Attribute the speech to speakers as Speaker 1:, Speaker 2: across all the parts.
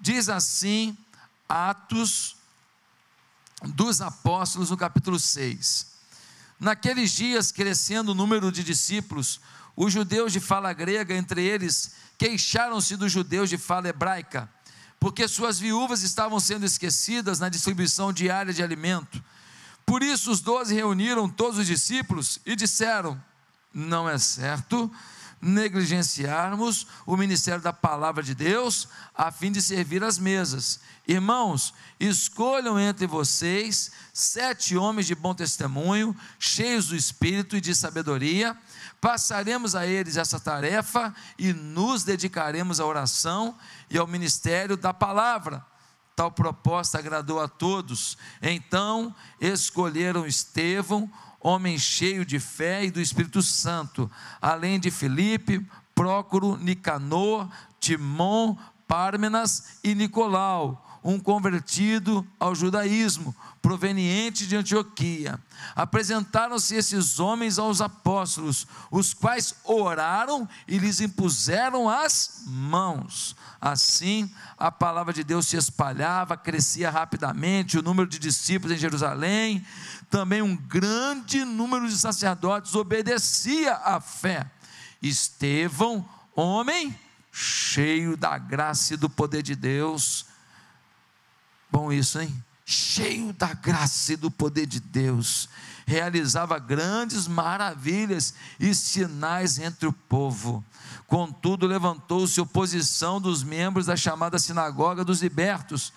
Speaker 1: Diz assim, Atos dos Apóstolos, no capítulo 6. Naqueles dias, crescendo o número de discípulos, os judeus de fala grega, entre eles, queixaram-se dos judeus de fala hebraica, porque suas viúvas estavam sendo esquecidas na distribuição diária de alimento. Por isso, os doze reuniram todos os discípulos e disseram: Não é certo negligenciarmos o ministério da palavra de Deus a fim de servir as mesas. Irmãos, escolham entre vocês sete homens de bom testemunho, cheios do espírito e de sabedoria. Passaremos a eles essa tarefa e nos dedicaremos à oração e ao ministério da palavra. Tal proposta agradou a todos. Então escolheram Estevão, homem cheio de fé e do Espírito Santo, além de Filipe, Prócoro, Nicanor, Timon, Pármenas e Nicolau, um convertido ao judaísmo, proveniente de Antioquia. Apresentaram-se esses homens aos apóstolos, os quais oraram e lhes impuseram as mãos. Assim, a palavra de Deus se espalhava, crescia rapidamente o número de discípulos em Jerusalém também um grande número de sacerdotes obedecia à fé. Estevão, homem cheio da graça e do poder de Deus. Bom isso, hein? Cheio da graça e do poder de Deus, realizava grandes maravilhas e sinais entre o povo. Contudo, levantou-se oposição dos membros da chamada sinagoga dos libertos,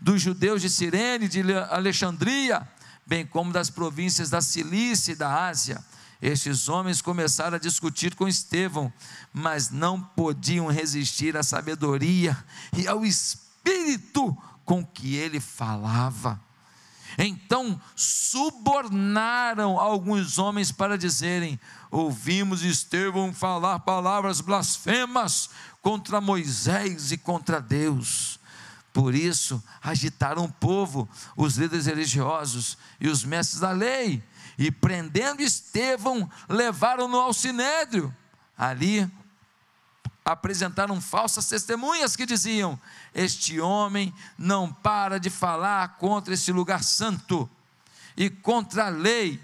Speaker 1: dos judeus de Cirene, de Alexandria, bem como das províncias da Cilícia e da Ásia. Estes homens começaram a discutir com Estevão, mas não podiam resistir à sabedoria e ao espírito com que ele falava. Então subornaram alguns homens para dizerem: Ouvimos Estevão falar palavras blasfemas contra Moisés e contra Deus. Por isso, agitaram o povo, os líderes religiosos e os mestres da lei, e prendendo Estevão, levaram-no ao sinédrio. Ali apresentaram falsas testemunhas que diziam: Este homem não para de falar contra este lugar santo e contra a lei,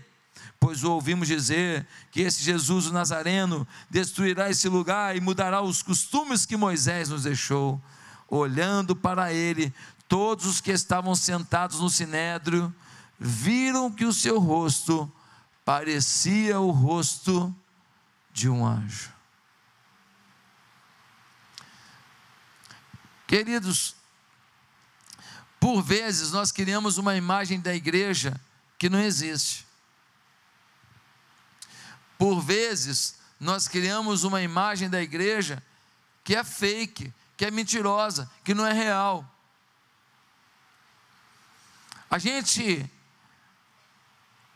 Speaker 1: pois ouvimos dizer que esse Jesus o Nazareno destruirá esse lugar e mudará os costumes que Moisés nos deixou olhando para ele, todos os que estavam sentados no sinédrio viram que o seu rosto parecia o rosto de um anjo. Queridos, por vezes nós criamos uma imagem da igreja que não existe. Por vezes nós criamos uma imagem da igreja que é fake, que é mentirosa, que não é real. A gente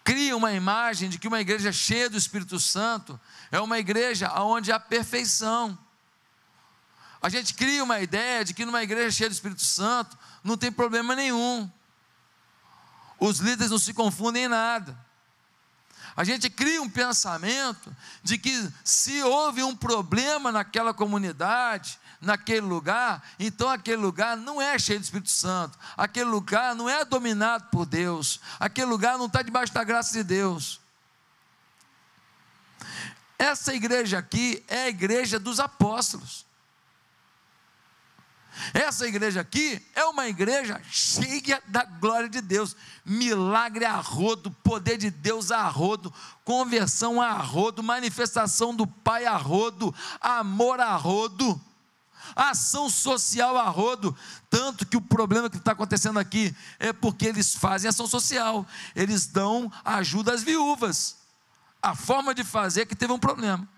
Speaker 1: cria uma imagem de que uma igreja cheia do Espírito Santo é uma igreja onde há perfeição. A gente cria uma ideia de que numa igreja cheia do Espírito Santo não tem problema nenhum. Os líderes não se confundem em nada. A gente cria um pensamento de que se houve um problema naquela comunidade, naquele lugar, então aquele lugar não é cheio do Espírito Santo, aquele lugar não é dominado por Deus, aquele lugar não está debaixo da graça de Deus. Essa igreja aqui é a igreja dos apóstolos. Essa igreja aqui é uma igreja cheia da glória de Deus, milagre a rodo, poder de Deus a rodo, conversão a rodo, manifestação do Pai a rodo, amor a rodo ação social a rodo. Tanto que o problema que está acontecendo aqui é porque eles fazem ação social, eles dão ajuda às viúvas. A forma de fazer é que teve um problema.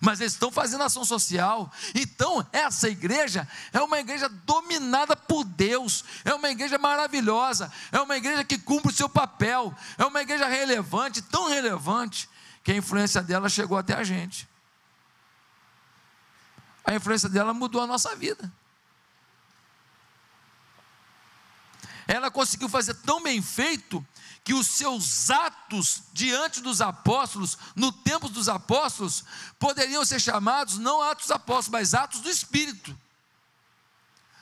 Speaker 1: Mas eles estão fazendo ação social. Então, essa igreja é uma igreja dominada por Deus. É uma igreja maravilhosa. É uma igreja que cumpre o seu papel. É uma igreja relevante, tão relevante, que a influência dela chegou até a gente a influência dela mudou a nossa vida. Ela conseguiu fazer tão bem feito que os seus atos diante dos apóstolos, no tempo dos apóstolos, poderiam ser chamados não atos apóstolos, mas atos do Espírito.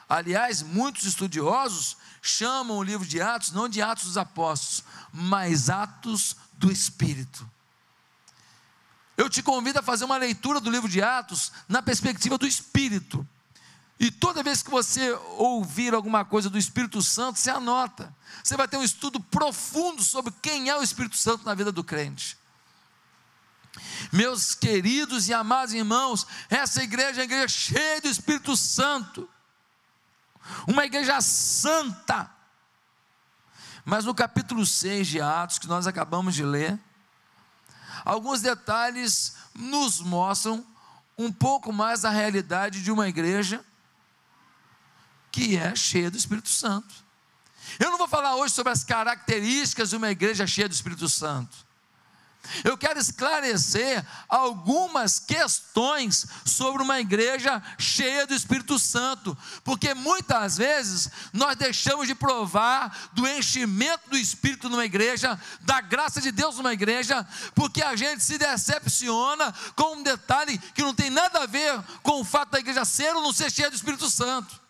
Speaker 1: Aliás, muitos estudiosos chamam o livro de Atos não de Atos dos Apóstolos, mas Atos do Espírito. Eu te convido a fazer uma leitura do livro de Atos na perspectiva do Espírito. E toda vez que você ouvir alguma coisa do Espírito Santo, você anota. Você vai ter um estudo profundo sobre quem é o Espírito Santo na vida do crente. Meus queridos e amados irmãos, essa igreja é uma igreja cheia do Espírito Santo, uma igreja santa. Mas no capítulo 6 de Atos, que nós acabamos de ler, alguns detalhes nos mostram um pouco mais da realidade de uma igreja que é cheia do Espírito Santo. Eu não vou falar hoje sobre as características de uma igreja cheia do Espírito Santo. Eu quero esclarecer algumas questões sobre uma igreja cheia do Espírito Santo, porque muitas vezes nós deixamos de provar do enchimento do Espírito numa igreja, da graça de Deus numa igreja, porque a gente se decepciona com um detalhe que não tem nada a ver com o fato da igreja ser ou não ser cheia do Espírito Santo.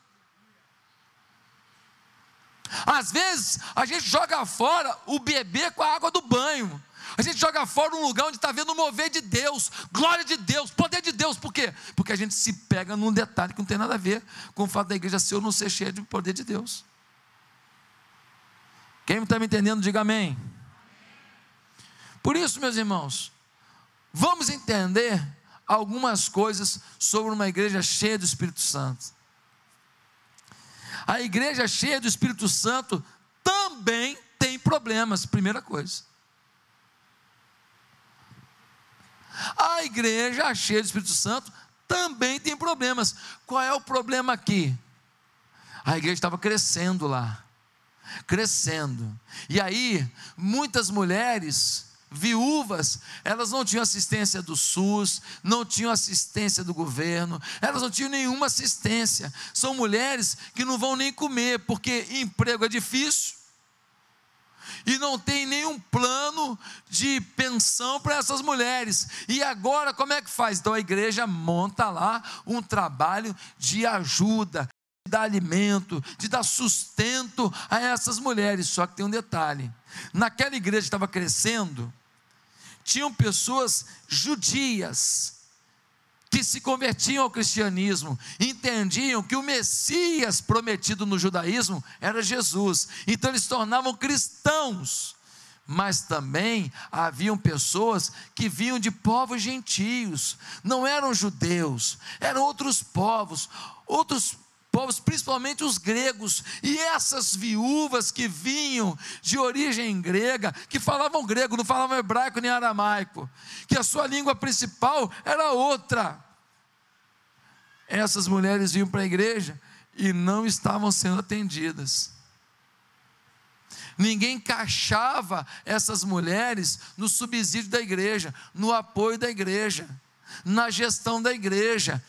Speaker 1: Às vezes a gente joga fora o bebê com a água do banho. A gente joga fora um lugar onde está vendo o mover de Deus, glória de Deus, poder de Deus. Por quê? Porque a gente se pega num detalhe que não tem nada a ver com o fato da igreja ser ou não ser cheia de poder de Deus. Quem está me entendendo, diga amém. Por isso, meus irmãos, vamos entender algumas coisas sobre uma igreja cheia do Espírito Santo. A igreja cheia do Espírito Santo também tem problemas, primeira coisa. A igreja cheia do Espírito Santo também tem problemas. Qual é o problema aqui? A igreja estava crescendo lá, crescendo. E aí, muitas mulheres viúvas, elas não tinham assistência do SUS, não tinham assistência do governo, elas não tinham nenhuma assistência. São mulheres que não vão nem comer, porque emprego é difícil, e não tem nenhum plano de pensão para essas mulheres. E agora como é que faz? Então a igreja monta lá um trabalho de ajuda, de dar alimento, de dar sustento a essas mulheres. Só que tem um detalhe: naquela igreja que estava crescendo, tinham pessoas judias que se convertiam ao cristianismo, entendiam que o Messias prometido no judaísmo era Jesus, então eles se tornavam cristãos. Mas também haviam pessoas que vinham de povos gentios, não eram judeus, eram outros povos, outros povos, principalmente os gregos, e essas viúvas que vinham de origem grega, que falavam grego, não falavam hebraico nem aramaico, que a sua língua principal era outra essas mulheres vinham para a igreja e não estavam sendo atendidas. Ninguém encaixava essas mulheres no subsídio da igreja, no apoio da igreja, na gestão da igreja.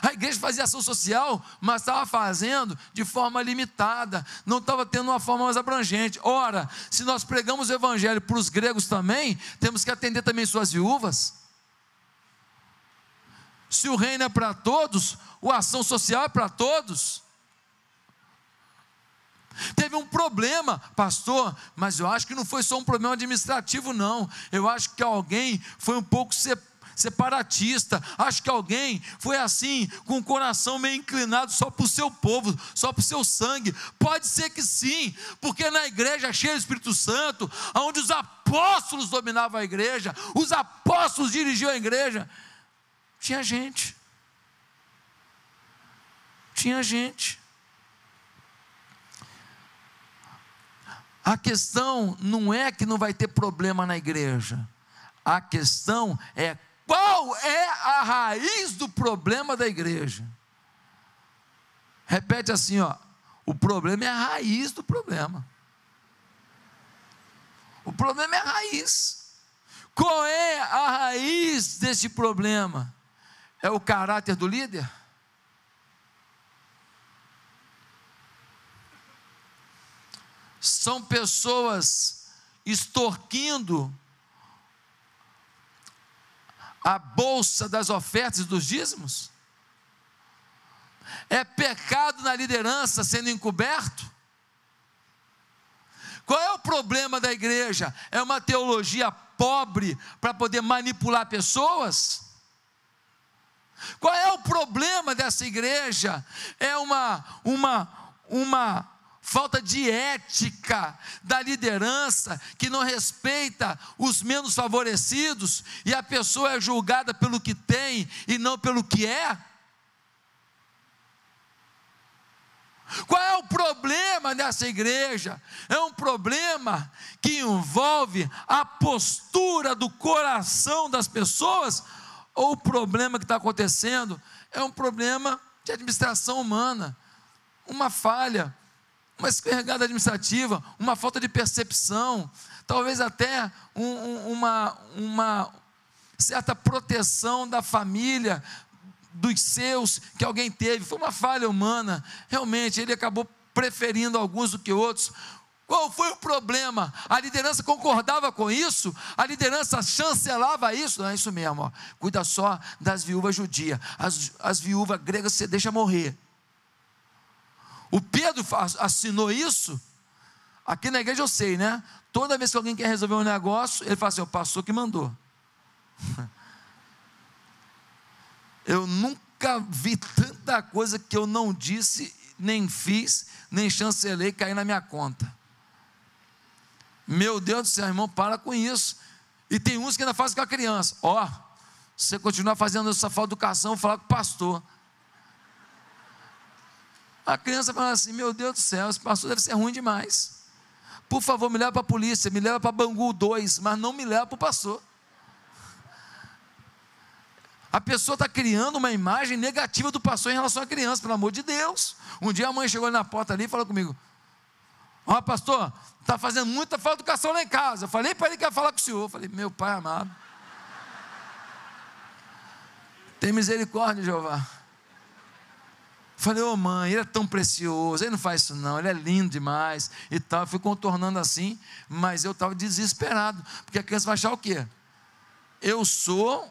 Speaker 1: A igreja fazia ação social, mas estava fazendo de forma limitada, não estava tendo uma forma mais abrangente. Ora, se nós pregamos o evangelho para os gregos também, temos que atender também suas viúvas. Se o reino é para todos, a ação social é para todos. Teve um problema, pastor, mas eu acho que não foi só um problema administrativo, não. Eu acho que alguém foi um pouco separatista. Acho que alguém foi assim, com o coração meio inclinado só para o seu povo, só para o seu sangue. Pode ser que sim, porque na igreja cheia do Espírito Santo, onde os apóstolos dominavam a igreja, os apóstolos dirigiam a igreja, tinha gente. Tinha gente. A questão não é que não vai ter problema na igreja. A questão é qual é a raiz do problema da igreja. Repete assim, ó. O problema é a raiz do problema. O problema é a raiz. Qual é a raiz desse problema? é o caráter do líder? São pessoas extorquindo a bolsa das ofertas e dos dízimos? É pecado na liderança sendo encoberto? Qual é o problema da igreja? É uma teologia pobre para poder manipular pessoas? Qual é o problema dessa igreja? É uma uma uma falta de ética da liderança que não respeita os menos favorecidos e a pessoa é julgada pelo que tem e não pelo que é? Qual é o problema dessa igreja? É um problema que envolve a postura do coração das pessoas, ou o problema que está acontecendo é um problema de administração humana, uma falha, uma escorregada administrativa, uma falta de percepção, talvez até um, um, uma, uma certa proteção da família dos seus que alguém teve, foi uma falha humana. Realmente, ele acabou preferindo alguns do que outros. Qual foi o problema? A liderança concordava com isso? A liderança chancelava isso? Não é isso mesmo, ó. cuida só das viúvas judias. As, as viúvas gregas você deixa morrer. O Pedro assinou isso. Aqui na igreja eu sei, né? Toda vez que alguém quer resolver um negócio, ele fala assim: o pastor que mandou. Eu nunca vi tanta coisa que eu não disse, nem fiz, nem chancelei cair na minha conta. Meu Deus do céu, irmão, para com isso. E tem uns que ainda fazem com a criança. Ó, oh, você continuar fazendo essa falta de educação, falar com o pastor. A criança fala assim: Meu Deus do céu, esse pastor deve ser ruim demais. Por favor, me leva para a polícia, me leva para Bangu 2, mas não me leva para o pastor. A pessoa está criando uma imagem negativa do pastor em relação à criança, pelo amor de Deus. Um dia a mãe chegou na porta ali e falou comigo: Ó, oh, pastor, está fazendo muita falta de educação lá em casa. Eu falei para ele que ia falar com o senhor. Eu falei, meu pai amado. Tem misericórdia, Jeová. Falei, ô oh, mãe, ele é tão precioso, ele não faz isso não, ele é lindo demais e tal. Fui contornando assim, mas eu estava desesperado, porque a criança vai achar o quê? Eu sou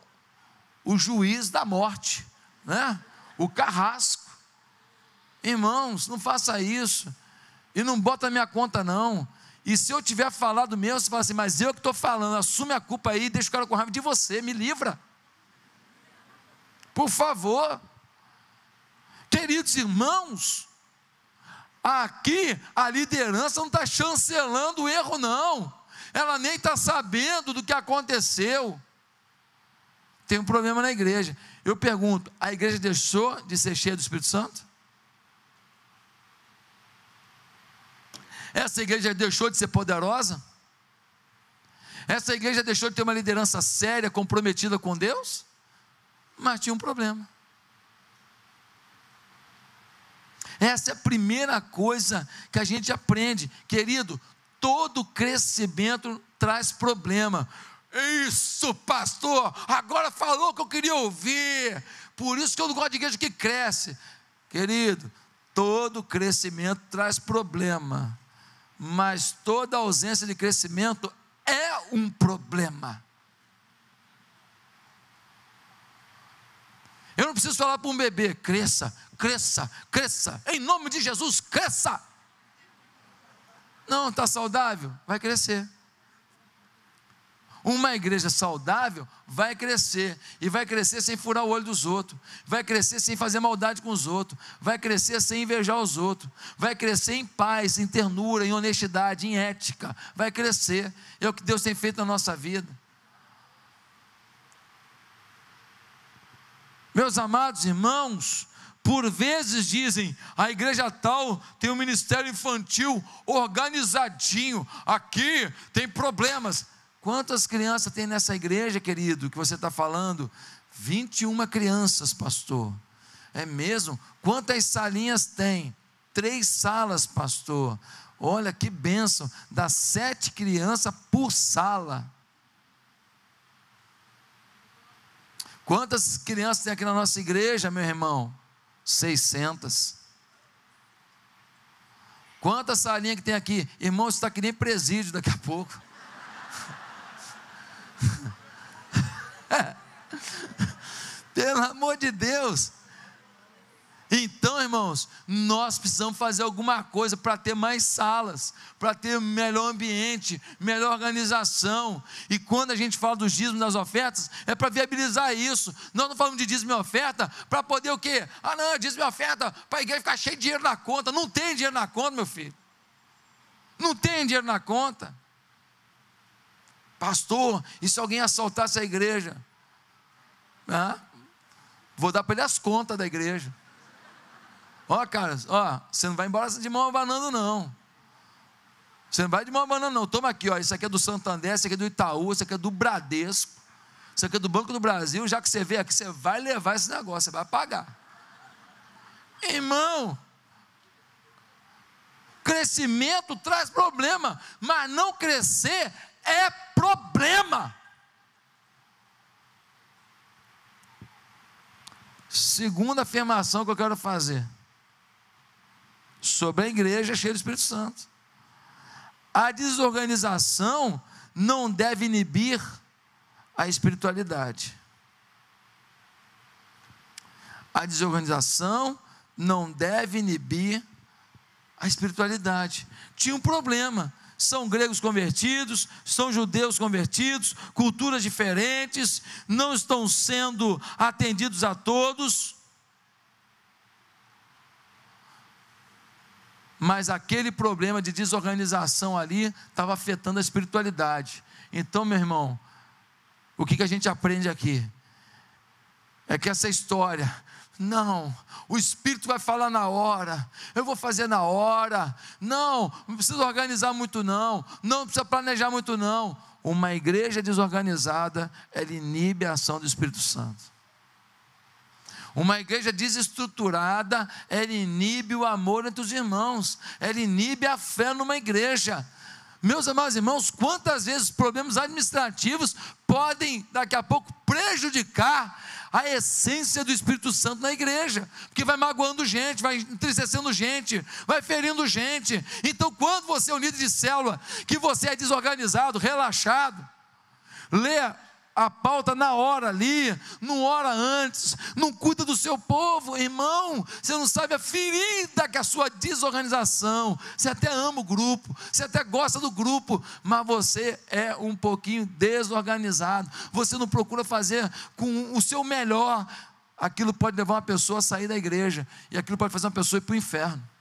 Speaker 1: o juiz da morte, né? o carrasco. Irmãos, não faça isso. E não bota a minha conta, não. E se eu tiver falado mesmo, você fala assim, mas eu que estou falando, assume a culpa aí, deixa o cara com raiva de você, me livra. Por favor. Queridos irmãos, aqui a liderança não está chancelando o erro, não. Ela nem está sabendo do que aconteceu tem um problema na igreja. Eu pergunto: a igreja deixou de ser cheia do Espírito Santo? Essa igreja deixou de ser poderosa? Essa igreja deixou de ter uma liderança séria, comprometida com Deus? Mas tinha um problema. Essa é a primeira coisa que a gente aprende, querido. Todo crescimento traz problema. Isso, pastor, agora falou que eu queria ouvir. Por isso que eu não gosto de igreja que cresce. Querido, todo crescimento traz problema, mas toda ausência de crescimento é um problema. Eu não preciso falar para um bebê, cresça, cresça, cresça, em nome de Jesus, cresça. Não, está saudável? Vai crescer. Uma igreja saudável vai crescer, e vai crescer sem furar o olho dos outros, vai crescer sem fazer maldade com os outros, vai crescer sem invejar os outros, vai crescer em paz, em ternura, em honestidade, em ética, vai crescer. É o que Deus tem feito na nossa vida. Meus amados irmãos, por vezes dizem, a igreja tal tem um ministério infantil organizadinho, aqui tem problemas. Quantas crianças tem nessa igreja, querido, que você está falando? 21 crianças, pastor. É mesmo? Quantas salinhas tem? Três salas, pastor. Olha que bênção, dá sete crianças por sala. Quantas crianças tem aqui na nossa igreja, meu irmão? 600. Quantas salinhas que tem aqui? Irmão, você está que nem presídio daqui a pouco. Pelo amor de Deus. Então, irmãos, nós precisamos fazer alguma coisa para ter mais salas, para ter melhor ambiente, melhor organização. E quando a gente fala dos dízimos das ofertas, é para viabilizar isso. Nós não falamos de dízimo e oferta para poder o quê? Ah, não, dízimo e oferta para a igreja ficar cheio de dinheiro na conta. Não tem dinheiro na conta, meu filho. Não tem dinheiro na conta. Pastor, e se alguém assaltasse a igreja? Ah, vou dar para ele as contas da igreja. Ó, cara, ó, você não vai embora de mão abanando, não. Você não vai de mão abanando, não. Toma aqui, ó. Isso aqui é do Santander, isso aqui é do Itaú, isso aqui é do Bradesco, isso aqui é do Banco do Brasil. Já que você veio aqui, você vai levar esse negócio, você vai pagar. Irmão, crescimento traz problema, mas não crescer é problema. Segunda afirmação que eu quero fazer sobre a igreja cheia do Espírito Santo. A desorganização não deve inibir a espiritualidade. A desorganização não deve inibir a espiritualidade. Tinha um problema são gregos convertidos, são judeus convertidos, culturas diferentes, não estão sendo atendidos a todos. Mas aquele problema de desorganização ali estava afetando a espiritualidade. Então, meu irmão, o que, que a gente aprende aqui? É que essa história não, o Espírito vai falar na hora, eu vou fazer na hora. Não, não precisa organizar muito, não. Não precisa planejar muito, não. Uma igreja desorganizada, ela inibe a ação do Espírito Santo. Uma igreja desestruturada, ela inibe o amor entre os irmãos, ela inibe a fé numa igreja. Meus amados irmãos, quantas vezes problemas administrativos podem daqui a pouco prejudicar a essência do Espírito Santo na igreja, porque vai magoando gente, vai entristecendo gente, vai ferindo gente. Então, quando você é um líder de célula, que você é desorganizado, relaxado, lê a pauta na hora ali, não hora antes, não cuida do seu povo, irmão. Você não sabe a ferida que é a sua desorganização. Você até ama o grupo, você até gosta do grupo, mas você é um pouquinho desorganizado. Você não procura fazer com o seu melhor. Aquilo pode levar uma pessoa a sair da igreja, e aquilo pode fazer uma pessoa ir para o inferno.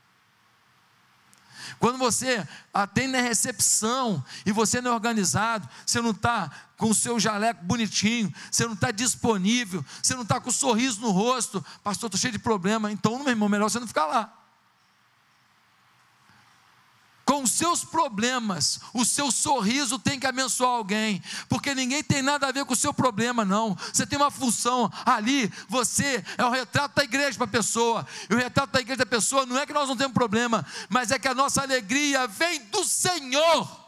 Speaker 1: Quando você atende a recepção e você não é organizado, você não está com o seu jaleco bonitinho, você não está disponível, você não está com um sorriso no rosto, pastor, estou cheio de problema, então, meu irmão, melhor você não ficar lá com os seus problemas, o seu sorriso tem que abençoar alguém, porque ninguém tem nada a ver com o seu problema, não. Você tem uma função ali, você é o retrato da igreja para a pessoa, e o retrato da igreja da pessoa não é que nós não temos problema, mas é que a nossa alegria vem do Senhor.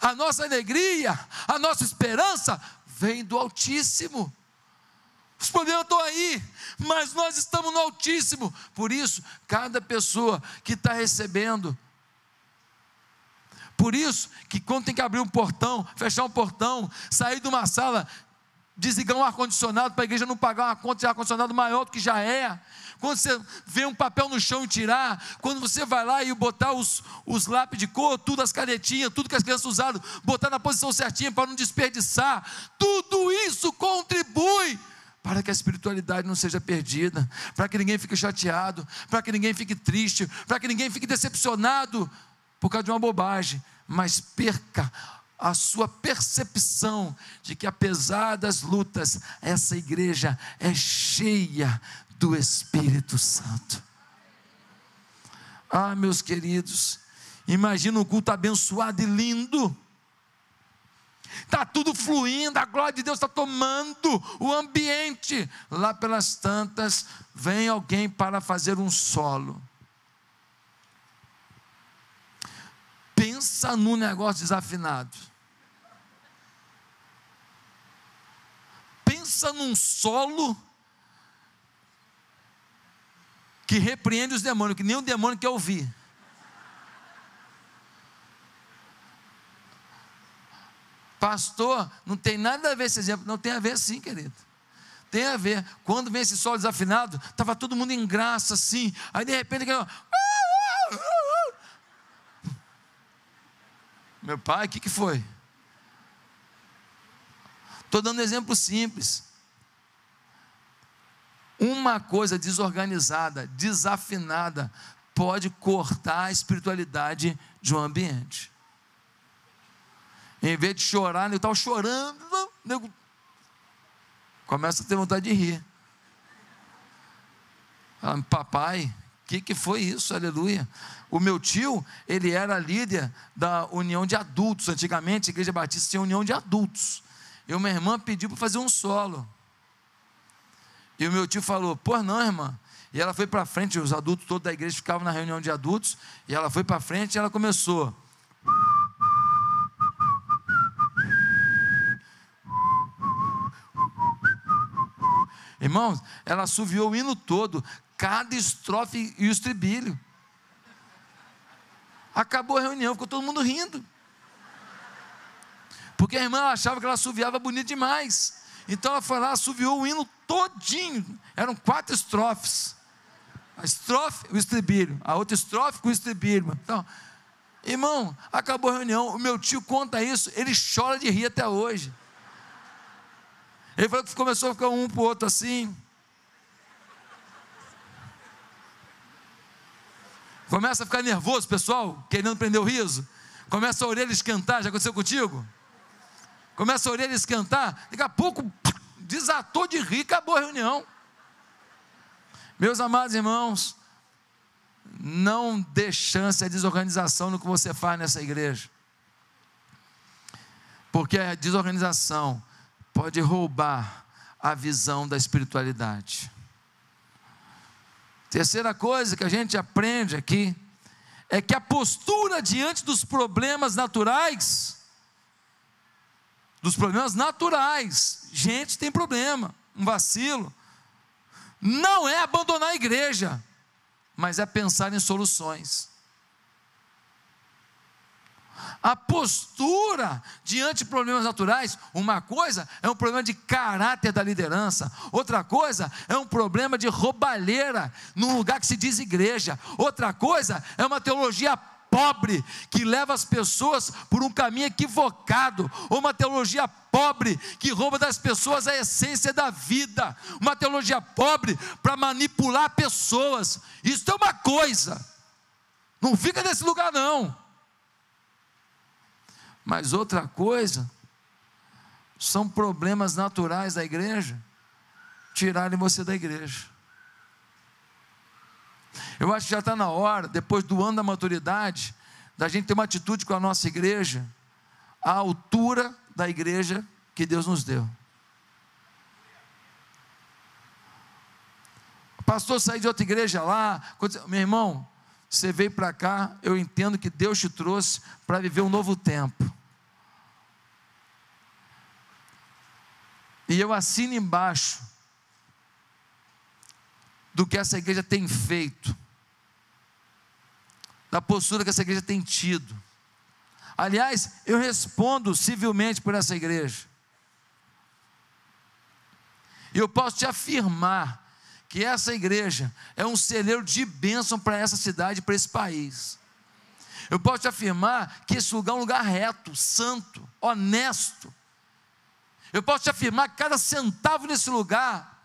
Speaker 1: A nossa alegria, a nossa esperança vem do Altíssimo. Os problemas estão aí, mas nós estamos no Altíssimo. Por isso, cada pessoa que está recebendo, por isso que quando tem que abrir um portão, fechar um portão, sair de uma sala, desligar um ar-condicionado para a igreja não pagar uma conta de ar-condicionado maior do que já é. Quando você vê um papel no chão e tirar, quando você vai lá e botar os, os lápis de cor, tudo as canetinhas, tudo que as crianças usaram, botar na posição certinha para não desperdiçar, tudo isso contribui para que a espiritualidade não seja perdida, para que ninguém fique chateado, para que ninguém fique triste, para que ninguém fique decepcionado por causa de uma bobagem, mas perca a sua percepção de que apesar das lutas, essa igreja é cheia do Espírito Santo. Ah, meus queridos, imagina um culto abençoado e lindo está tudo fluindo, a glória de Deus está tomando o ambiente. Lá pelas tantas, vem alguém para fazer um solo. Pensa num negócio desafinado. Pensa num solo que repreende os demônios, que nem o demônio quer ouvir. Pastor, não tem nada a ver esse exemplo. Não tem a ver sim, querido. tem a ver. Quando vem esse solo desafinado, estava todo mundo em graça assim. Aí de repente. Meu pai, o que, que foi? Estou dando um exemplo simples. Uma coisa desorganizada, desafinada, pode cortar a espiritualidade de um ambiente. Em vez de chorar, eu estava chorando, nego, começa a ter vontade de rir. Papai, que, que foi isso? Aleluia. O meu tio, ele era líder da união de adultos. Antigamente, a igreja batista tinha união de adultos. E uma irmã pediu para fazer um solo. E o meu tio falou: Pô, não, irmã. E ela foi para frente, os adultos todos da igreja ficavam na reunião de adultos. E ela foi para frente e ela começou. Irmãos, ela assoviou o hino todo, cada estrofe e o estribilho. Acabou a reunião, ficou todo mundo rindo. Porque a irmã achava que ela assoviava bonito demais. Então ela foi lá, assoviou o hino todinho. Eram quatro estrofes. A estrofe, o estribilho. A outra estrofe com o estribilho. Então, irmão, acabou a reunião. O meu tio conta isso, ele chora de rir até hoje. Ele falou que começou a ficar um para o outro assim. Começa a ficar nervoso, pessoal, querendo prender o riso. Começa a orelha esquentar, já aconteceu contigo? Começa a orelha esquentar, daqui a pouco desatou de rir, acabou a reunião. Meus amados irmãos, não dê chance à desorganização no que você faz nessa igreja. Porque a desorganização pode roubar a visão da espiritualidade. Terceira coisa que a gente aprende aqui é que a postura diante dos problemas naturais dos problemas naturais. Gente tem problema, um vacilo. Não é abandonar a igreja, mas é pensar em soluções. A postura diante de problemas naturais, uma coisa é um problema de caráter da liderança, outra coisa é um problema de roubalheira num lugar que se diz igreja, outra coisa é uma teologia pobre que leva as pessoas por um caminho equivocado, ou uma teologia pobre que rouba das pessoas a essência da vida, uma teologia pobre para manipular pessoas. Isso é uma coisa. Não fica nesse lugar não. Mas outra coisa são problemas naturais da igreja tirarem você da igreja. Eu acho que já está na hora, depois do ano da maturidade, da gente ter uma atitude com a nossa igreja, à altura da igreja que Deus nos deu. Pastor saiu de outra igreja lá, meu irmão, você veio para cá, eu entendo que Deus te trouxe para viver um novo tempo. E eu assino embaixo do que essa igreja tem feito, da postura que essa igreja tem tido. Aliás, eu respondo civilmente por essa igreja. E eu posso te afirmar que essa igreja é um celeiro de bênção para essa cidade, para esse país. Eu posso te afirmar que esse lugar é um lugar reto, santo, honesto. Eu posso te afirmar que cada centavo nesse lugar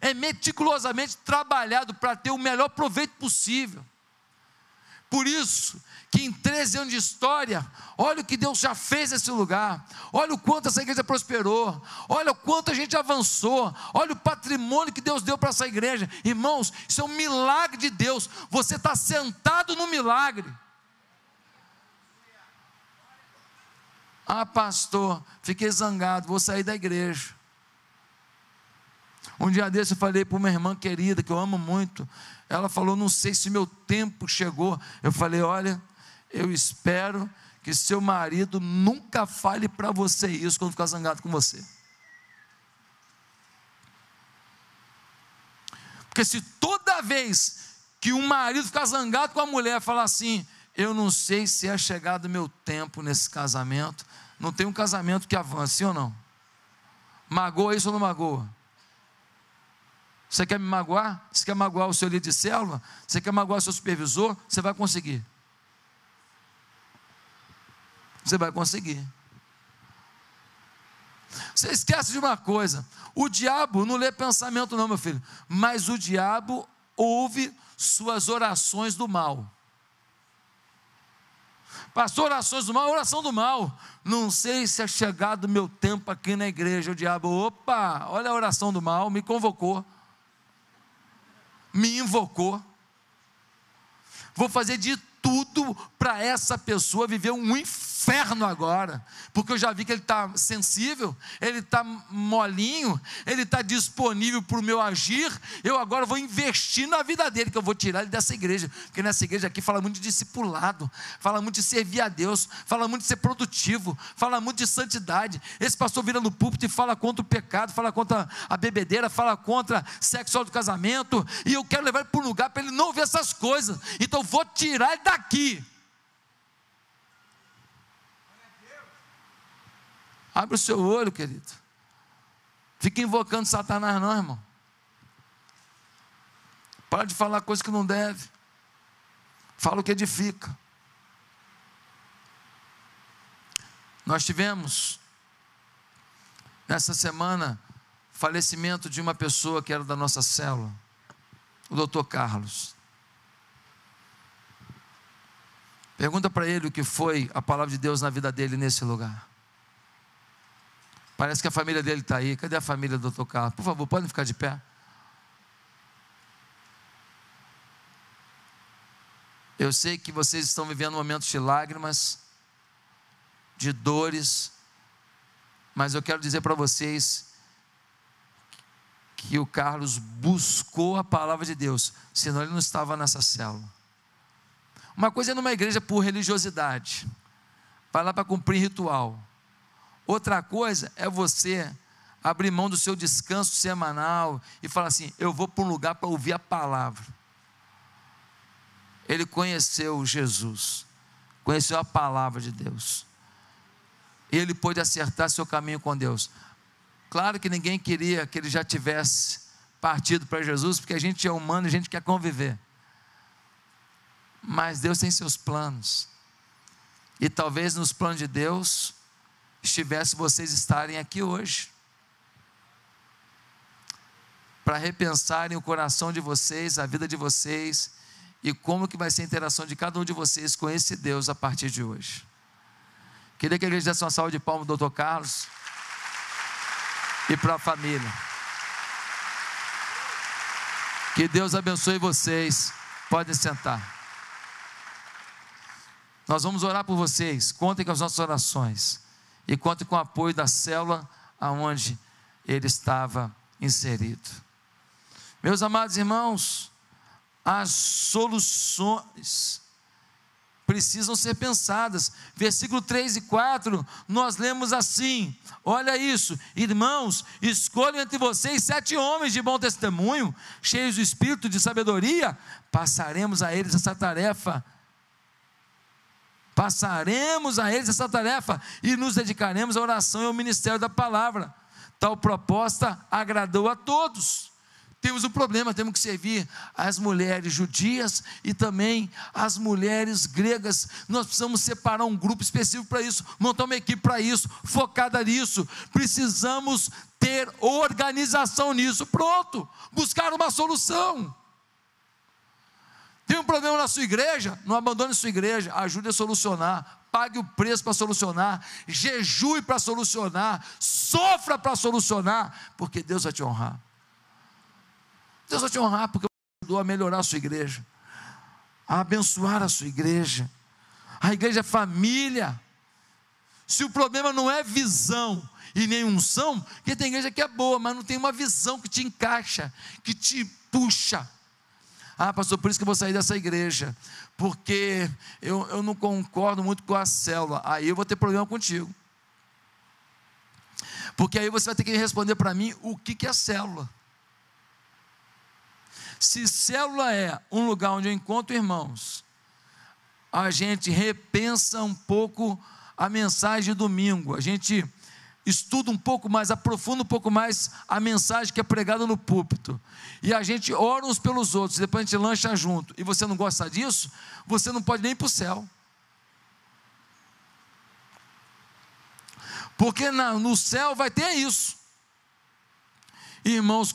Speaker 1: é meticulosamente trabalhado para ter o melhor proveito possível. Por isso, que em 13 anos de história, olha o que Deus já fez nesse lugar, olha o quanto essa igreja prosperou, olha o quanto a gente avançou, olha o patrimônio que Deus deu para essa igreja. Irmãos, isso é um milagre de Deus. Você está sentado no milagre. Ah, pastor, fiquei zangado, vou sair da igreja. Um dia desse eu falei para uma irmã querida, que eu amo muito. Ela falou: Não sei se meu tempo chegou. Eu falei: Olha, eu espero que seu marido nunca fale para você isso quando ficar zangado com você. Porque se toda vez que um marido ficar zangado com a mulher, falar assim: Eu não sei se é chegado o meu tempo nesse casamento, não tem um casamento que avance, sim ou não? Magoa isso ou não magoa? Você quer me magoar? Você quer magoar o seu líder de célula? Você quer magoar o seu supervisor? Você vai conseguir. Você vai conseguir. Você esquece de uma coisa: o diabo não lê pensamento, não, meu filho, mas o diabo ouve suas orações do mal. Pastor, orações do mal, oração do mal. Não sei se é chegado o meu tempo aqui na igreja. O diabo, opa, olha a oração do mal, me convocou, me invocou. Vou fazer de tudo para essa pessoa viver um inferno agora, porque eu já vi que ele está sensível, ele está molinho, ele está disponível para o meu agir. Eu agora vou investir na vida dele, que eu vou tirar ele dessa igreja, porque nessa igreja aqui fala muito de discipulado, fala muito de servir a Deus, fala muito de ser produtivo, fala muito de santidade. Esse pastor vira no púlpito e fala contra o pecado, fala contra a bebedeira, fala contra sexual do casamento, e eu quero levar ele para um lugar para ele não ver essas coisas. Então eu vou tirar ele daqui. Abre o seu olho, querido. Fica invocando Satanás, não, irmão. Para de falar coisa que não deve. Fala o que edifica. Nós tivemos, nessa semana, falecimento de uma pessoa que era da nossa célula, o doutor Carlos. Pergunta para ele o que foi a palavra de Deus na vida dele nesse lugar. Parece que a família dele está aí. Cadê a família do Dr. Carlos? Por favor, podem ficar de pé. Eu sei que vocês estão vivendo momentos de lágrimas, de dores, mas eu quero dizer para vocês que o Carlos buscou a palavra de Deus, senão ele não estava nessa célula. Uma coisa é numa igreja por religiosidade, vai lá para cumprir ritual. Outra coisa é você abrir mão do seu descanso semanal e falar assim: eu vou para um lugar para ouvir a palavra. Ele conheceu Jesus, conheceu a palavra de Deus. Ele pôde acertar seu caminho com Deus. Claro que ninguém queria que ele já tivesse partido para Jesus, porque a gente é humano e a gente quer conviver. Mas Deus tem seus planos. E talvez nos planos de Deus, estivesse vocês estarem aqui hoje. Para repensarem o coração de vocês, a vida de vocês e como que vai ser a interação de cada um de vocês com esse Deus a partir de hoje. Queria que a igreja desse uma salva de palmas do Dr. Carlos e para a família. Que Deus abençoe vocês. Podem sentar. Nós vamos orar por vocês. Contem com as nossas orações e conte com o apoio da célula aonde ele estava inserido. Meus amados irmãos, as soluções precisam ser pensadas. Versículo 3 e 4, nós lemos assim: Olha isso, irmãos, escolham entre vocês sete homens de bom testemunho, cheios do espírito de sabedoria, passaremos a eles essa tarefa Passaremos a eles essa tarefa e nos dedicaremos à oração e ao ministério da palavra. Tal proposta agradou a todos. Temos um problema, temos que servir as mulheres judias e também as mulheres gregas. Nós precisamos separar um grupo específico para isso, montar uma equipe para isso, focada nisso. Precisamos ter organização nisso. Pronto, buscar uma solução. Tem um problema na sua igreja? Não abandone sua igreja, ajude a solucionar. Pague o preço para solucionar, jejue para solucionar, sofra para solucionar, porque Deus vai te honrar. Deus vai te honrar porque ajudou a melhorar a sua igreja, a abençoar a sua igreja. A igreja é família. Se o problema não é visão e nem unção, porque tem igreja que é boa, mas não tem uma visão que te encaixa, que te puxa. Ah, pastor, por isso que eu vou sair dessa igreja, porque eu, eu não concordo muito com a célula. Aí eu vou ter problema contigo. Porque aí você vai ter que responder para mim o que, que é célula. Se célula é um lugar onde eu encontro irmãos, a gente repensa um pouco a mensagem de domingo, a gente estuda um pouco mais, aprofunda um pouco mais a mensagem que é pregada no púlpito, e a gente ora uns pelos outros, depois a gente lancha junto, e você não gosta disso, você não pode nem ir para o céu. Porque na, no céu vai ter isso. Irmãos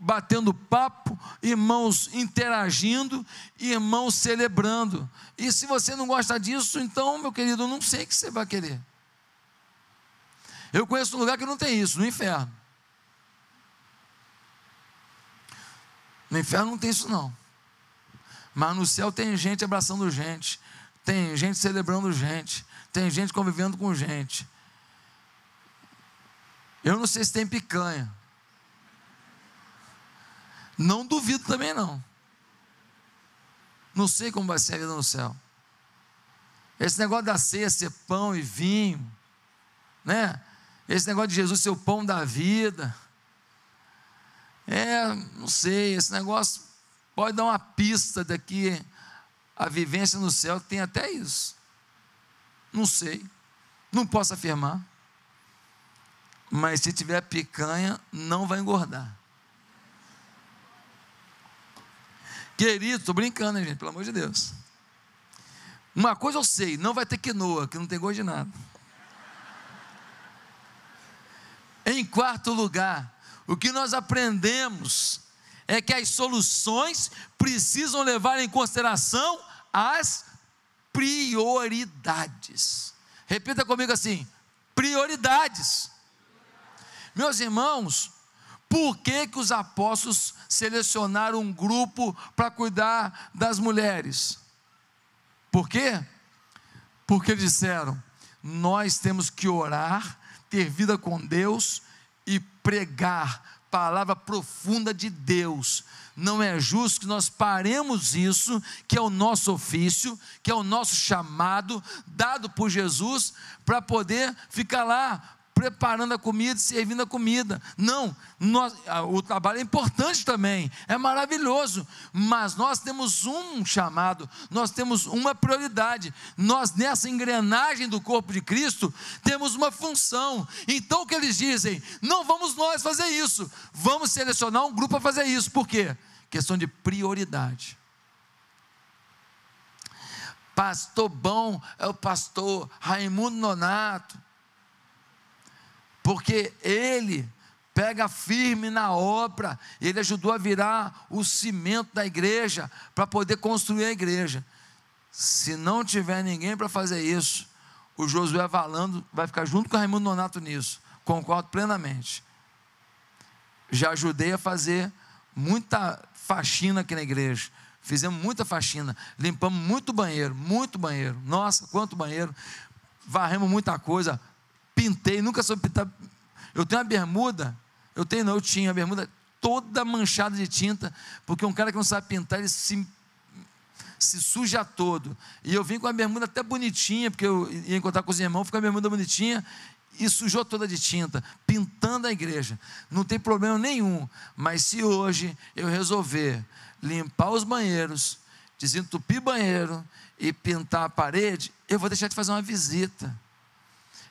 Speaker 1: batendo papo, irmãos interagindo, irmãos celebrando. E se você não gosta disso, então, meu querido, eu não sei o que você vai querer. Eu conheço um lugar que não tem isso, no inferno. No inferno não tem isso não. Mas no céu tem gente abraçando gente, tem gente celebrando gente, tem gente convivendo com gente. Eu não sei se tem picanha. Não duvido também não. Não sei como vai ser a vida no céu. Esse negócio da ceia ser pão e vinho, né? Esse negócio de Jesus ser o pão da vida. É, não sei, esse negócio pode dar uma pista daqui a vivência no céu tem até isso. Não sei. Não posso afirmar. Mas se tiver picanha, não vai engordar. Querido, estou brincando, gente, pelo amor de Deus. Uma coisa eu sei, não vai ter quinoa, que não tem gosto de nada. Em quarto lugar, o que nós aprendemos é que as soluções precisam levar em consideração as prioridades. Repita comigo assim: prioridades. Meus irmãos, por que, que os apóstolos selecionaram um grupo para cuidar das mulheres? Por quê? Porque disseram: nós temos que orar, ter vida com Deus e pregar palavra profunda de Deus. Não é justo que nós paremos isso, que é o nosso ofício, que é o nosso chamado, dado por Jesus, para poder ficar lá preparando a comida servindo a comida. Não, nós, o trabalho é importante também, é maravilhoso, mas nós temos um chamado, nós temos uma prioridade. Nós, nessa engrenagem do corpo de Cristo, temos uma função. Então, o que eles dizem? Não vamos nós fazer isso, vamos selecionar um grupo para fazer isso. Por quê? Questão de prioridade. Pastor bom é o pastor Raimundo Nonato porque ele pega firme na obra, ele ajudou a virar o cimento da igreja para poder construir a igreja. Se não tiver ninguém para fazer isso, o Josué Valando vai ficar junto com o Raimundo Nonato nisso. Concordo plenamente. Já ajudei a fazer muita faxina aqui na igreja. Fizemos muita faxina, limpamos muito banheiro, muito banheiro. Nossa, quanto banheiro. Varremos muita coisa, pintei, nunca soube pintar. Eu tenho uma bermuda, eu tenho, não, eu tinha a bermuda toda manchada de tinta, porque um cara que não sabe pintar, ele se, se suja todo. E eu vim com a bermuda até bonitinha, porque eu ia encontrar com os irmãos, ficou a bermuda bonitinha, e sujou toda de tinta, pintando a igreja. Não tem problema nenhum, mas se hoje eu resolver limpar os banheiros, desentupir banheiro e pintar a parede, eu vou deixar de fazer uma visita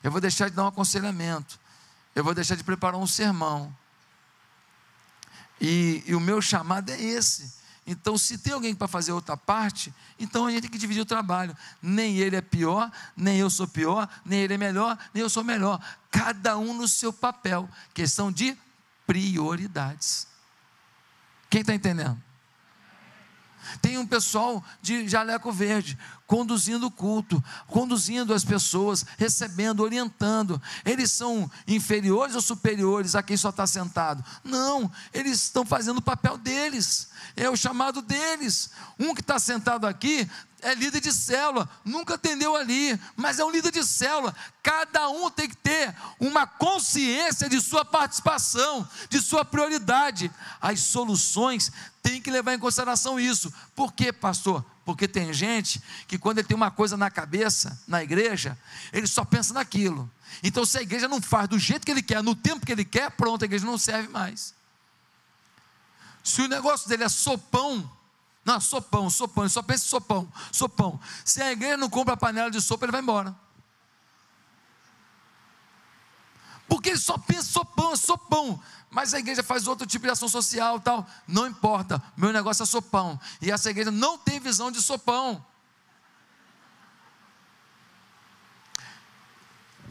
Speaker 1: eu vou deixar de dar um aconselhamento, eu vou deixar de preparar um sermão. E, e o meu chamado é esse. Então, se tem alguém para fazer outra parte, então a gente tem que dividir o trabalho. Nem ele é pior, nem eu sou pior, nem ele é melhor, nem eu sou melhor. Cada um no seu papel. Questão de prioridades. Quem está entendendo? Tem um pessoal de jaleco verde conduzindo o culto, conduzindo as pessoas, recebendo, orientando. Eles são inferiores ou superiores a quem só está sentado? Não, eles estão fazendo o papel deles, é o chamado deles. Um que está sentado aqui é líder de célula, nunca atendeu ali, mas é um líder de célula. Cada um tem que ter uma consciência de sua participação, de sua prioridade. As soluções têm que levar em consideração isso. Por quê, pastor? Porque tem gente que quando ele tem uma coisa na cabeça, na igreja, ele só pensa naquilo. Então, se a igreja não faz do jeito que ele quer, no tempo que ele quer, pronto, a igreja não serve mais. Se o negócio dele é sopão, não, sopão, sopão, ele só pensa em sopão, sopão. Se a igreja não compra a panela de sopa, ele vai embora. Porque ele só pensa sopão, sopão. Mas a igreja faz outro tipo de ação social tal. Não importa, meu negócio é sopão. E essa igreja não tem visão de sopão.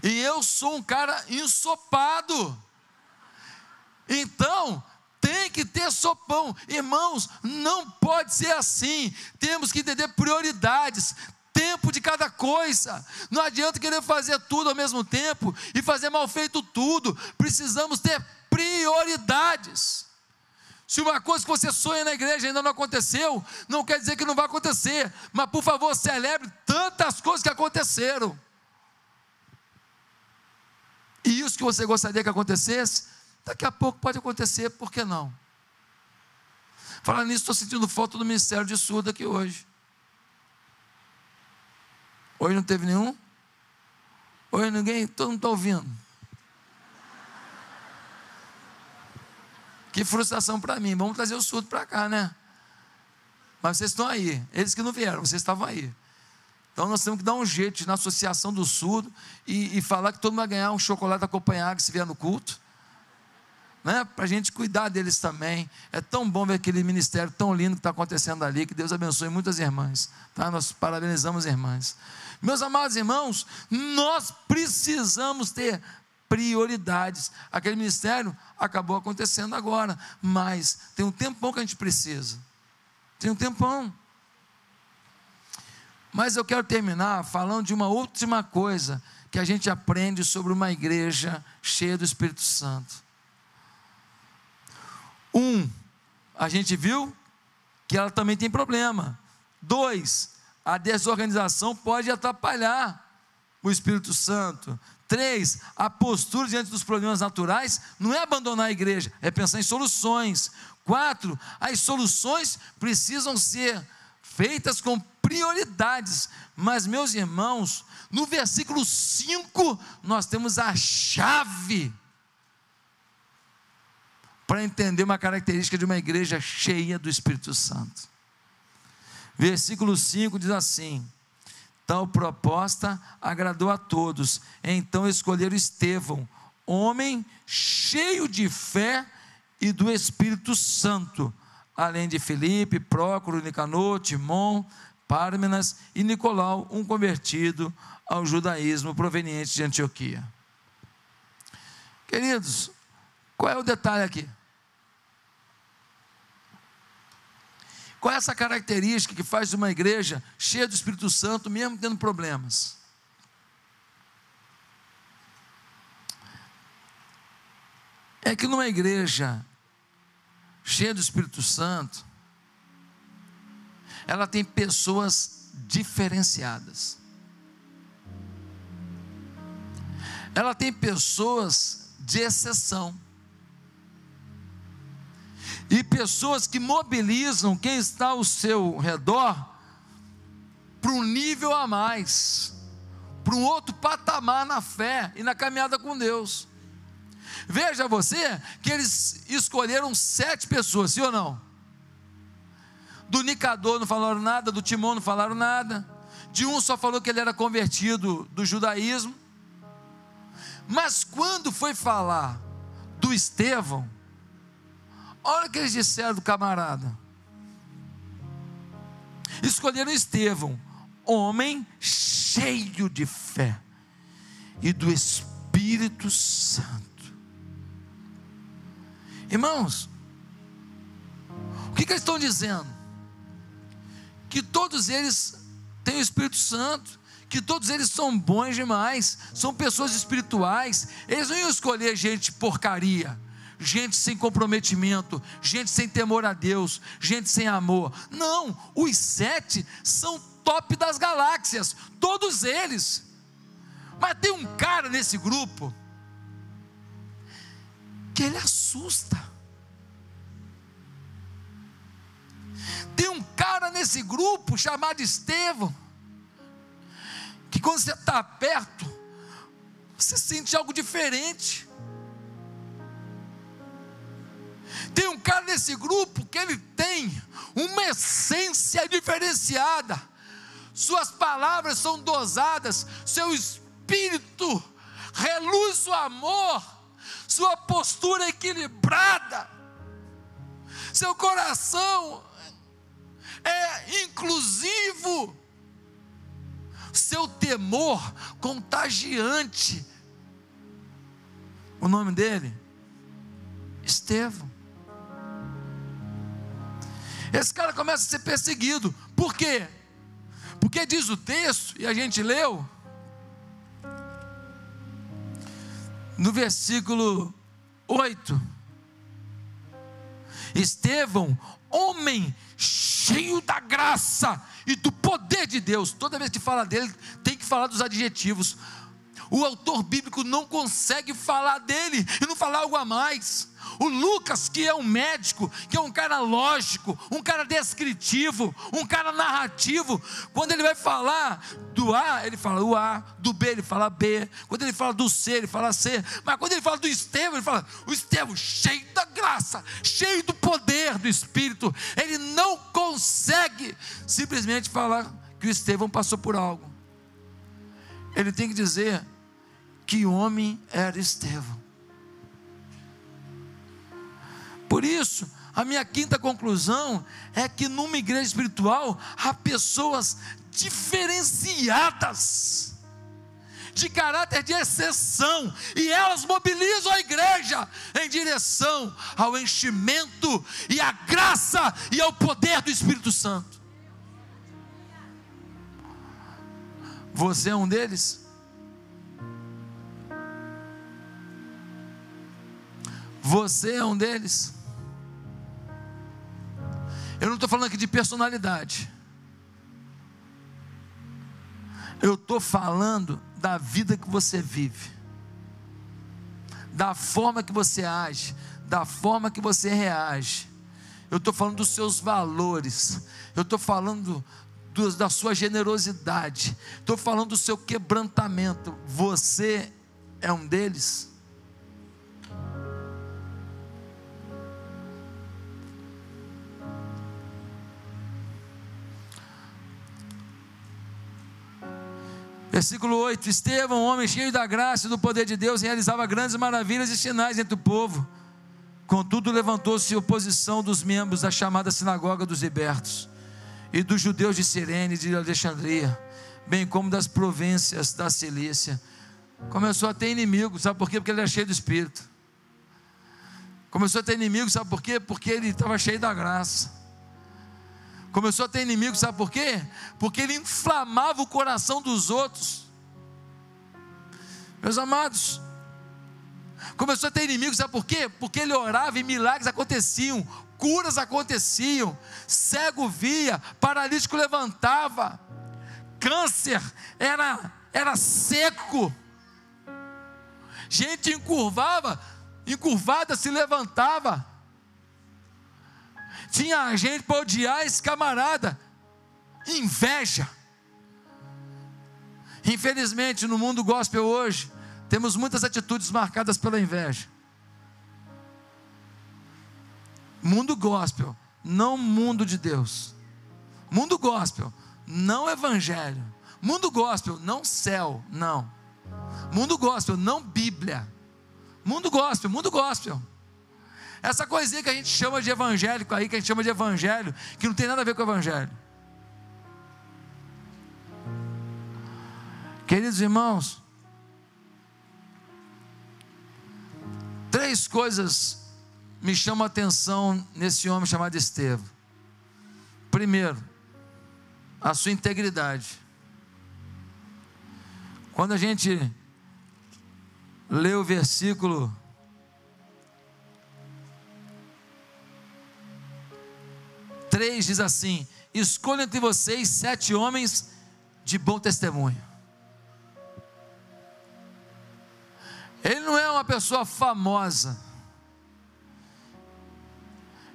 Speaker 1: E eu sou um cara ensopado. Então, tem que ter sopão. Irmãos, não pode ser assim. Temos que entender prioridades, tempo de cada coisa. Não adianta querer fazer tudo ao mesmo tempo e fazer mal feito tudo. Precisamos ter prioridades. Se uma coisa que você sonha na igreja ainda não aconteceu, não quer dizer que não vai acontecer, mas por favor, celebre tantas coisas que aconteceram. E isso que você gostaria que acontecesse, Daqui a pouco pode acontecer, por que não? Falando nisso, estou sentindo falta do Ministério de Surdo aqui hoje. Hoje não teve nenhum? Hoje ninguém? Todo mundo está ouvindo. Que frustração para mim. Vamos trazer o surdo para cá, né? Mas vocês estão aí. Eles que não vieram, vocês estavam aí. Então nós temos que dar um jeito na associação do surdo e, e falar que todo mundo vai ganhar um chocolate acompanhado se vier no culto né, para a gente cuidar deles também. É tão bom ver aquele ministério tão lindo que está acontecendo ali. Que Deus abençoe muitas irmãs. Tá? Nós parabenizamos irmãs. Meus amados irmãos, nós precisamos ter prioridades. Aquele ministério acabou acontecendo agora, mas tem um tempão que a gente precisa. Tem um tempão. Mas eu quero terminar falando de uma última coisa que a gente aprende sobre uma igreja cheia do Espírito Santo. Um, a gente viu que ela também tem problema. Dois, a desorganização pode atrapalhar o Espírito Santo. Três, a postura diante dos problemas naturais não é abandonar a igreja, é pensar em soluções. Quatro, as soluções precisam ser feitas com prioridades. Mas, meus irmãos, no versículo 5, nós temos a chave para entender uma característica de uma igreja cheia do Espírito Santo. Versículo 5 diz assim: Tal proposta agradou a todos, então escolheram Estevão, homem cheio de fé e do Espírito Santo, além de Felipe, Prócoro, Nicanor, Timon, Pármenas e Nicolau, um convertido ao judaísmo proveniente de Antioquia. Queridos, qual é o detalhe aqui? Qual é essa característica que faz uma igreja cheia do Espírito Santo, mesmo tendo problemas? É que numa igreja cheia do Espírito Santo, ela tem pessoas diferenciadas. Ela tem pessoas de exceção e pessoas que mobilizam quem está ao seu redor para um nível a mais, para um outro patamar na fé e na caminhada com Deus. Veja você que eles escolheram sete pessoas, sim ou não? Do Nicador não falaram nada, do Timão não falaram nada, de um só falou que ele era convertido do judaísmo. Mas quando foi falar do Estevão, Olha o que eles disseram do camarada. Escolheram Estevão, homem cheio de fé e do Espírito Santo. Irmãos, o que, que eles estão dizendo? Que todos eles têm o Espírito Santo, que todos eles são bons demais, são pessoas espirituais, eles não iam escolher gente porcaria gente sem comprometimento, gente sem temor a Deus, gente sem amor. Não, os sete são top das galáxias, todos eles. Mas tem um cara nesse grupo que ele assusta. Tem um cara nesse grupo chamado Estevão, que quando você está perto, você sente algo diferente. Tem um cara nesse grupo que ele tem uma essência diferenciada. Suas palavras são dosadas, seu espírito reluz o amor, sua postura equilibrada, seu coração é inclusivo, seu temor contagiante. O nome dele? Estevão. Esse cara começa a ser perseguido. Por quê? Porque diz o texto, e a gente leu, no versículo 8: Estevão, homem cheio da graça e do poder de Deus. Toda vez que fala dele, tem que falar dos adjetivos. O autor bíblico não consegue falar dele e não falar algo a mais. O Lucas, que é um médico, que é um cara lógico, um cara descritivo, um cara narrativo, quando ele vai falar do A, ele fala o A, do B, ele fala B, quando ele fala do C, ele fala C, mas quando ele fala do Estevão, ele fala o Estevão, cheio da graça, cheio do poder do Espírito, ele não consegue simplesmente falar que o Estevão passou por algo, ele tem que dizer que homem era Estevão. Por isso, a minha quinta conclusão é que numa igreja espiritual há pessoas diferenciadas, de caráter de exceção, e elas mobilizam a igreja em direção ao enchimento e à graça e ao poder do Espírito Santo. Você é um deles? Você é um deles? Eu não estou falando aqui de personalidade. Eu estou falando da vida que você vive, da forma que você age, da forma que você reage. Eu estou falando dos seus valores. Eu estou falando do, da sua generosidade. Estou falando do seu quebrantamento. Você é um deles? Versículo 8: Estevão, homem cheio da graça e do poder de Deus, realizava grandes maravilhas e sinais entre o povo. Contudo, levantou-se oposição dos membros da chamada sinagoga dos libertos e dos judeus de Sirene e de Alexandria, bem como das províncias da Cilícia. Começou a ter inimigo, sabe por quê? Porque ele era cheio do Espírito. Começou a ter inimigo, sabe por quê? Porque ele estava cheio da graça. Começou a ter inimigo, sabe por quê? Porque ele inflamava o coração dos outros. Meus amados, começou a ter inimigo, sabe por quê? Porque ele orava e milagres aconteciam, curas aconteciam, cego via, paralítico levantava, câncer era, era seco, gente encurvava, encurvada se levantava tinha gente para odiar esse camarada. Inveja. Infelizmente, no mundo gospel hoje, temos muitas atitudes marcadas pela inveja. Mundo gospel, não mundo de Deus. Mundo gospel, não evangelho. Mundo gospel, não céu, não. Mundo gospel, não Bíblia. Mundo gospel, mundo gospel. Essa coisinha que a gente chama de evangélico aí, que a gente chama de evangelho, que não tem nada a ver com o evangelho. Queridos irmãos, três coisas me chamam a atenção nesse homem chamado Estevão. Primeiro, a sua integridade. Quando a gente lê o versículo 3 diz assim: Escolha entre vocês sete homens de bom testemunho. Ele não é uma pessoa famosa.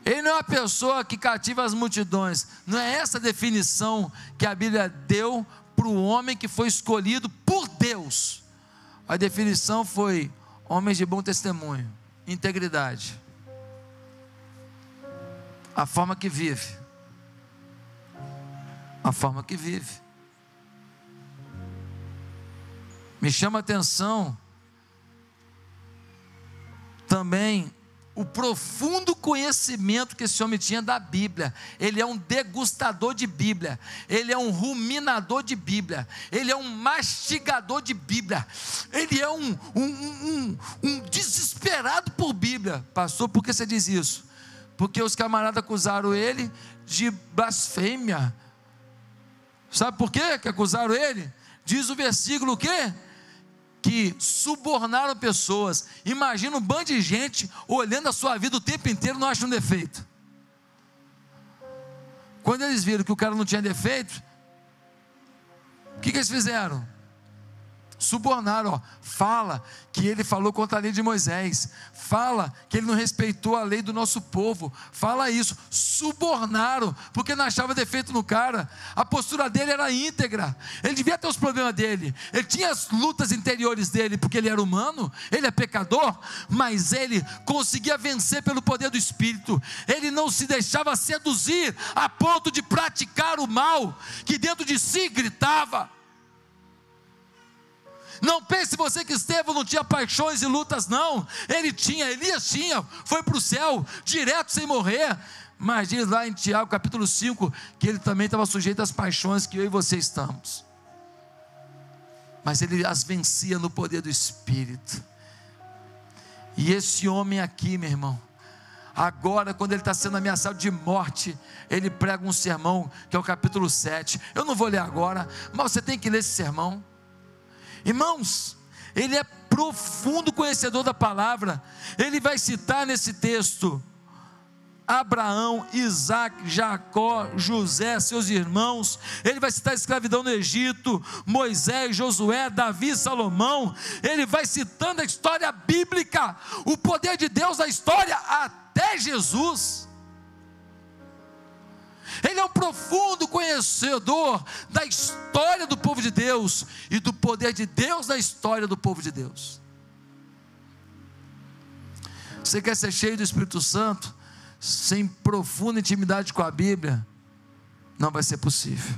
Speaker 1: Ele não é uma pessoa que cativa as multidões. Não é essa a definição que a Bíblia deu para o homem que foi escolhido por Deus. A definição foi homens de bom testemunho, integridade a forma que vive. A forma que vive. Me chama a atenção também o profundo conhecimento que esse homem tinha da Bíblia. Ele é um degustador de Bíblia, ele é um ruminador de Bíblia, ele é um mastigador de Bíblia, ele é um, um, um, um desesperado por Bíblia. Pastor, por que você diz isso? Porque os camaradas acusaram ele de blasfêmia. Sabe por quê que acusaram ele? Diz o versículo o quê? que subornaram pessoas. Imagina um bando de gente olhando a sua vida o tempo inteiro não acha um defeito. Quando eles viram que o cara não tinha defeito, o que, que eles fizeram? Subornaram, ó, fala que ele falou contra a lei de Moisés, fala que ele não respeitou a lei do nosso povo, fala isso, subornaram, porque não achava defeito no cara, a postura dele era íntegra, ele devia ter os problemas dele, ele tinha as lutas interiores dele, porque ele era humano, ele é pecador, mas ele conseguia vencer pelo poder do Espírito, ele não se deixava seduzir a ponto de praticar o mal que dentro de si gritava. Não pense você que Estevão não tinha paixões e lutas, não. Ele tinha, Elias tinha, foi para o céu, direto sem morrer. Mas diz lá em Tiago capítulo 5 que ele também estava sujeito às paixões que eu e você estamos. Mas ele as vencia no poder do Espírito. E esse homem aqui, meu irmão, agora, quando ele está sendo ameaçado de morte, ele prega um sermão, que é o capítulo 7. Eu não vou ler agora, mas você tem que ler esse sermão. Irmãos, ele é profundo conhecedor da palavra. Ele vai citar nesse texto Abraão, Isaac, Jacó, José, seus irmãos. Ele vai citar a escravidão no Egito, Moisés, Josué, Davi, Salomão. Ele vai citando a história bíblica, o poder de Deus na história até Jesus. Ele é um profundo conhecedor da história do povo de Deus e do poder de Deus na história do povo de Deus. Você quer ser cheio do Espírito Santo, sem profunda intimidade com a Bíblia? Não vai ser possível.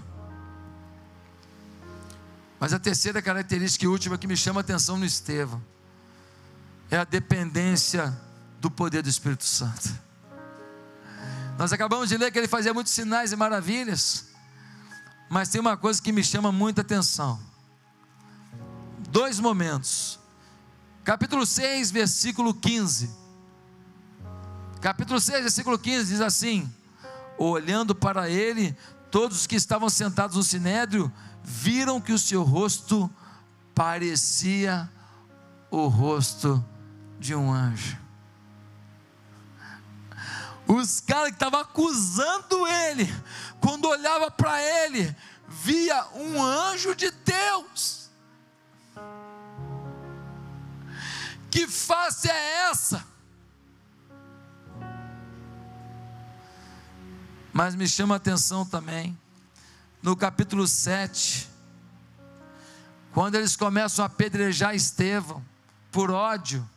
Speaker 1: Mas a terceira característica e última que me chama a atenção no Estevão é a dependência do poder do Espírito Santo. Nós acabamos de ler que ele fazia muitos sinais e maravilhas, mas tem uma coisa que me chama muita atenção. Dois momentos. Capítulo 6, versículo 15. Capítulo 6, versículo 15 diz assim: Olhando para ele, todos os que estavam sentados no sinédrio viram que o seu rosto parecia o rosto de um anjo. Os caras que estavam acusando ele, quando olhava para ele, via um anjo de Deus. Que face é essa? Mas me chama a atenção também, no capítulo 7, quando eles começam a apedrejar Estevão, por ódio,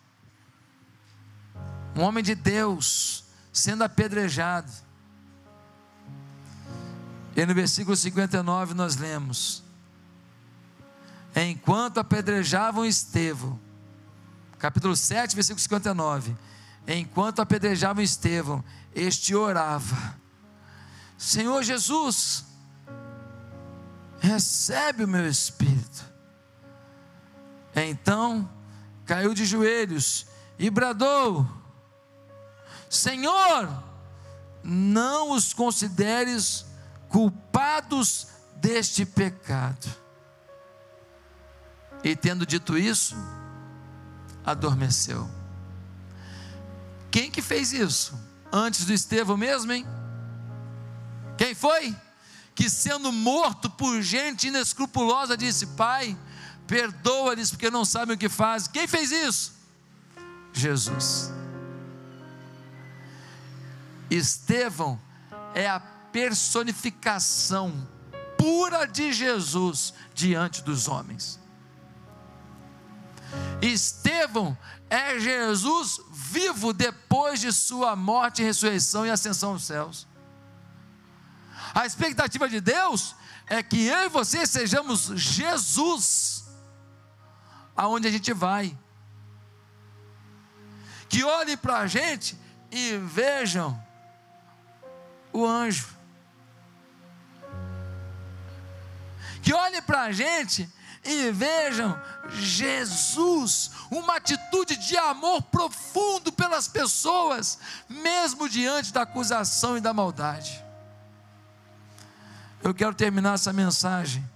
Speaker 1: um homem de Deus, sendo apedrejado. E no versículo 59 nós lemos: Enquanto apedrejavam Estevão, capítulo 7, versículo 59. Enquanto apedrejavam Estevão, este orava: Senhor Jesus, recebe o meu espírito. Então caiu de joelhos e bradou: Senhor, não os consideres culpados deste pecado. E tendo dito isso, adormeceu. Quem que fez isso? Antes do Estevão mesmo, hein? Quem foi? Que sendo morto por gente inescrupulosa, disse: Pai, perdoa-lhes porque não sabem o que fazem. Quem fez isso? Jesus. Estevão é a personificação pura de Jesus diante dos homens. Estevão é Jesus vivo depois de sua morte, ressurreição e ascensão aos céus. A expectativa de Deus é que eu e você sejamos Jesus aonde a gente vai que olhem para a gente e vejam o anjo. Que olhem para a gente e vejam Jesus, uma atitude de amor profundo pelas pessoas, mesmo diante da acusação e da maldade. Eu quero terminar essa mensagem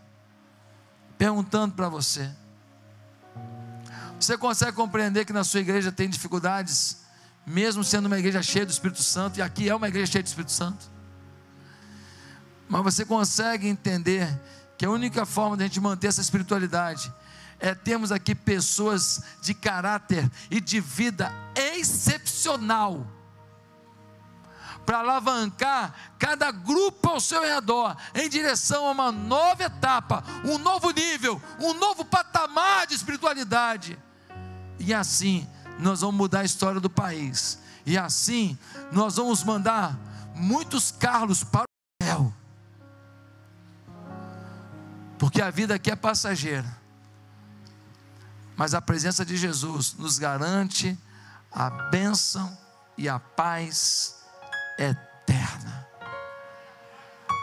Speaker 1: perguntando para você: você consegue compreender que na sua igreja tem dificuldades, mesmo sendo uma igreja cheia do Espírito Santo, e aqui é uma igreja cheia do Espírito Santo? Mas você consegue entender que a única forma de a gente manter essa espiritualidade é termos aqui pessoas de caráter e de vida excepcional para alavancar cada grupo ao seu redor em direção a uma nova etapa, um novo nível, um novo patamar de espiritualidade. E assim nós vamos mudar a história do país. E assim nós vamos mandar muitos Carlos para o céu porque a vida aqui é passageira. Mas a presença de Jesus nos garante a bênção e a paz eterna.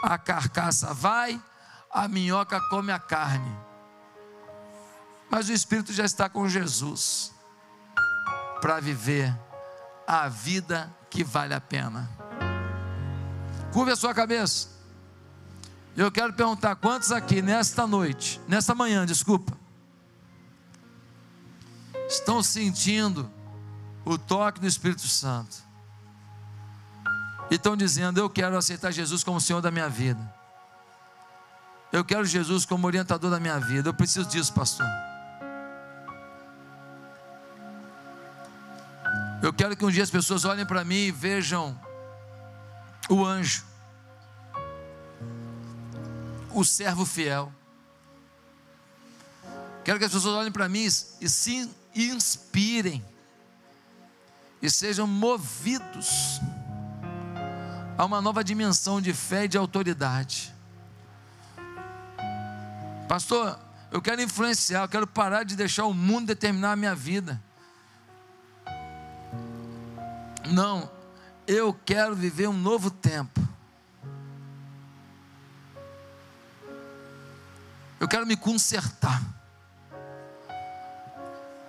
Speaker 1: A carcaça vai, a minhoca come a carne. Mas o Espírito já está com Jesus para viver a vida que vale a pena. Curva a sua cabeça. Eu quero perguntar quantos aqui nesta noite, nesta manhã, desculpa, estão sentindo o toque do Espírito Santo e estão dizendo: Eu quero aceitar Jesus como Senhor da minha vida. Eu quero Jesus como orientador da minha vida. Eu preciso disso, pastor. Eu quero que um dia as pessoas olhem para mim e vejam o anjo o servo fiel. Quero que as pessoas olhem para mim e se inspirem e sejam movidos a uma nova dimensão de fé e de autoridade. Pastor, eu quero influenciar, eu quero parar de deixar o mundo determinar a minha vida. Não, eu quero viver um novo tempo. Eu quero me consertar.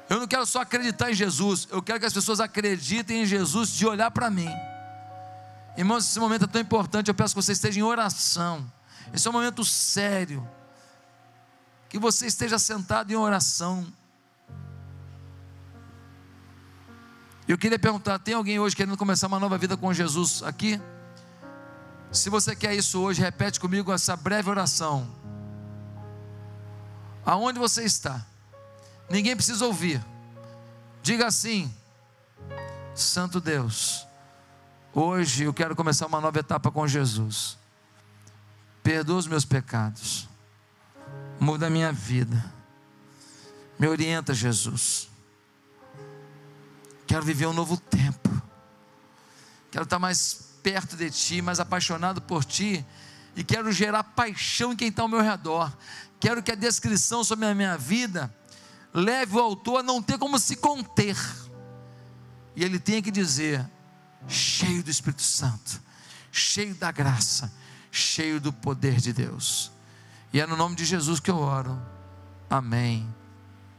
Speaker 1: Eu não quero só acreditar em Jesus, eu quero que as pessoas acreditem em Jesus de olhar para mim. Irmãos, esse momento é tão importante, eu peço que você esteja em oração. Esse é um momento sério. Que você esteja sentado em oração. Eu queria perguntar: tem alguém hoje querendo começar uma nova vida com Jesus aqui? Se você quer isso hoje, repete comigo essa breve oração aonde você está. Ninguém precisa ouvir. Diga assim: Santo Deus, hoje eu quero começar uma nova etapa com Jesus. Perdoa os meus pecados. Muda a minha vida. Me orienta, Jesus. Quero viver um novo tempo. Quero estar mais perto de Ti, mais apaixonado por Ti. E quero gerar paixão em quem está ao meu redor. Quero que a descrição sobre a minha vida leve o autor a não ter como se conter. E ele tem que dizer: cheio do Espírito Santo, cheio da graça, cheio do poder de Deus. E é no nome de Jesus que eu oro. Amém